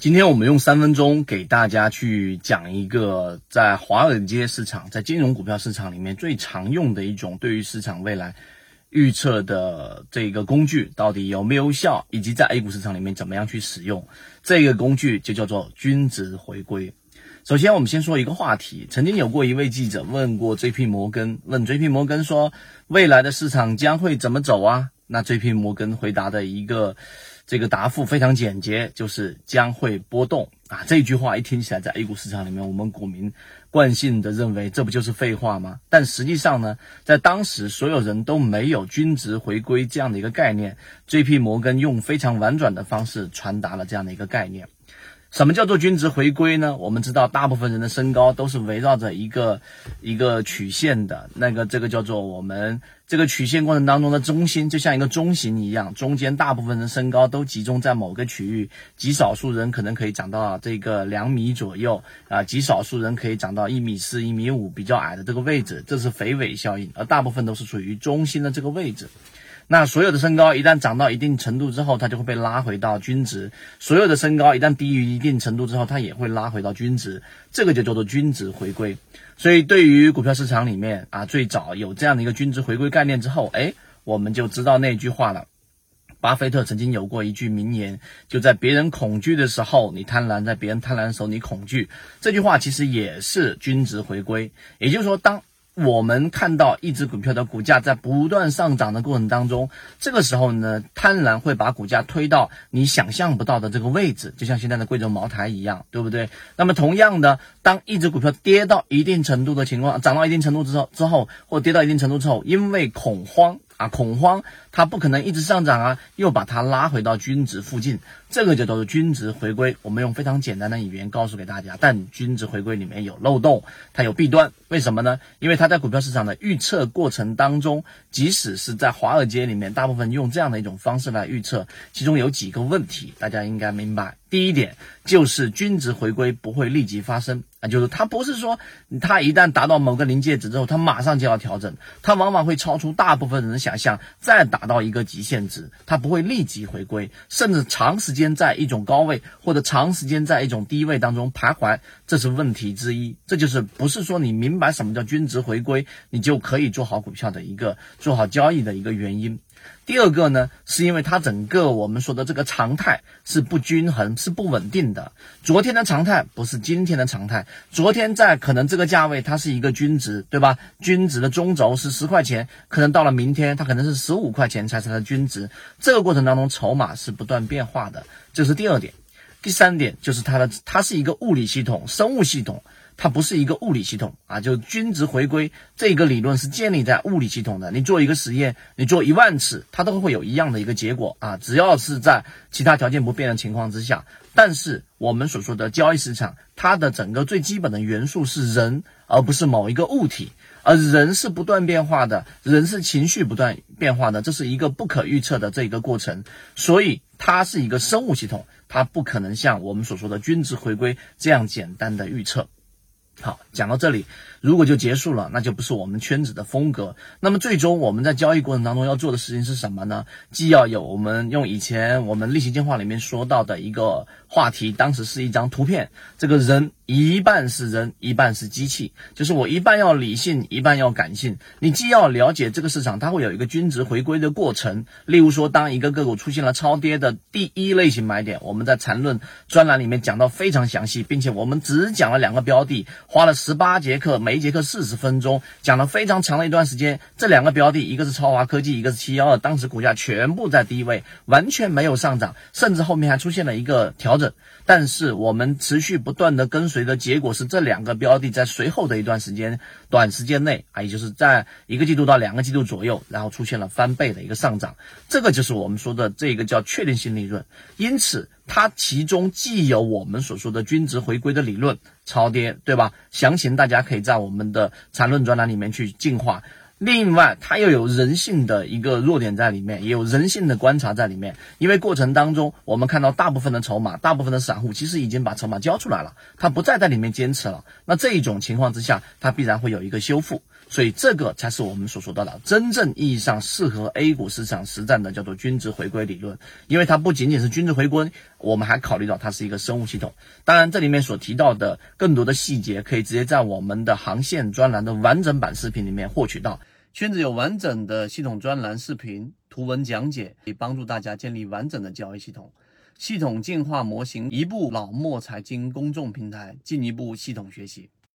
今天我们用三分钟给大家去讲一个在华尔街市场、在金融股票市场里面最常用的一种对于市场未来预测的这个工具到底有没有效，以及在 A 股市场里面怎么样去使用这个工具，就叫做均值回归。首先，我们先说一个话题，曾经有过一位记者问过 J.P. 摩根，问 J.P. 摩根说未来的市场将会怎么走啊？那 J.P. 摩根回答的一个。这个答复非常简洁，就是将会波动啊！这句话一听起来，在 A 股市场里面，我们股民惯性的认为这不就是废话吗？但实际上呢，在当时所有人都没有均值回归这样的一个概念，J.P. 摩根用非常婉转的方式传达了这样的一个概念。什么叫做均值回归呢？我们知道，大部分人的身高都是围绕着一个一个曲线的，那个这个叫做我们这个曲线过程当中的中心，就像一个中型一样，中间大部分人身高都集中在某个区域，极少数人可能可以长到这个两米左右啊，极少数人可以长到一米四、一米五，比较矮的这个位置，这是肥尾效应，而大部分都是处于中心的这个位置。那所有的身高一旦涨到一定程度之后，它就会被拉回到均值；所有的身高一旦低于一定程度之后，它也会拉回到均值。这个就叫做均值回归。所以，对于股票市场里面啊，最早有这样的一个均值回归概念之后，哎，我们就知道那句话了。巴菲特曾经有过一句名言，就在别人恐惧的时候你贪婪，在别人贪婪的时候你恐惧。这句话其实也是均值回归。也就是说，当我们看到一只股票的股价在不断上涨的过程当中，这个时候呢，贪婪会把股价推到你想象不到的这个位置，就像现在的贵州茅台一样，对不对？那么同样的，当一只股票跌到一定程度的情况，涨到一定程度之后之后，或跌到一定程度之后，因为恐慌。啊，恐慌，它不可能一直上涨啊，又把它拉回到均值附近，这个就叫做均值回归。我们用非常简单的语言告诉给大家，但均值回归里面有漏洞，它有弊端，为什么呢？因为它在股票市场的预测过程当中，即使是在华尔街里面，大部分用这样的一种方式来预测，其中有几个问题，大家应该明白。第一点就是均值回归不会立即发生啊，就是它不是说它一旦达到某个临界值之后，它马上就要调整，它往往会超出大部分人的想象，再达到一个极限值，它不会立即回归，甚至长时间在一种高位或者长时间在一种低位当中徘徊，这是问题之一。这就是不是说你明白什么叫均值回归，你就可以做好股票的一个做好交易的一个原因。第二个呢，是因为它整个我们说的这个常态是不均衡、是不稳定的。昨天的常态不是今天的常态，昨天在可能这个价位它是一个均值，对吧？均值的中轴是十块钱，可能到了明天它可能是十五块钱才是它的均值。这个过程当中筹码是不断变化的，这是第二点。第三点就是它的，它是一个物理系统、生物系统。它不是一个物理系统啊，就均值回归这个理论是建立在物理系统的。你做一个实验，你做一万次，它都会有一样的一个结果啊，只要是在其他条件不变的情况之下。但是我们所说的交易市场，它的整个最基本的元素是人，而不是某一个物体，而人是不断变化的，人是情绪不断变化的，这是一个不可预测的这一个过程，所以它是一个生物系统，它不可能像我们所说的均值回归这样简单的预测。好，讲到这里，如果就结束了，那就不是我们圈子的风格。那么最终我们在交易过程当中要做的事情是什么呢？既要有我们用以前我们例行电话里面说到的一个话题，当时是一张图片，这个人。一半是人，一半是机器，就是我一半要理性，一半要感性。你既要了解这个市场，它会有一个均值回归的过程。例如说，当一个个股出现了超跌的第一类型买点，我们在缠论专栏里面讲到非常详细，并且我们只讲了两个标的，花了十八节课，每一节课四十分钟，讲了非常长的一段时间。这两个标的，一个是超华科技，一个是七幺二，当时股价全部在低位，完全没有上涨，甚至后面还出现了一个调整。但是我们持续不断的跟随的结果是，这两个标的在随后的一段时间、短时间内啊，也就是在一个季度到两个季度左右，然后出现了翻倍的一个上涨。这个就是我们说的这个叫确定性利润。因此，它其中既有我们所说的均值回归的理论，超跌，对吧？详情大家可以在我们的缠论专栏里面去进化。另外，它又有人性的一个弱点在里面，也有人性的观察在里面。因为过程当中，我们看到大部分的筹码，大部分的散户其实已经把筹码交出来了，他不再在里面坚持了。那这一种情况之下，它必然会有一个修复。所以，这个才是我们所说到的真正意义上适合 A 股市场实战的，叫做均值回归理论。因为它不仅仅是均值回归，我们还考虑到它是一个生物系统。当然，这里面所提到的更多的细节，可以直接在我们的航线专栏的完整版视频里面获取到。圈子有完整的系统专栏视频、图文讲解，可以帮助大家建立完整的交易系统。系统进化模型，一部老莫财经公众平台，进一步系统学习。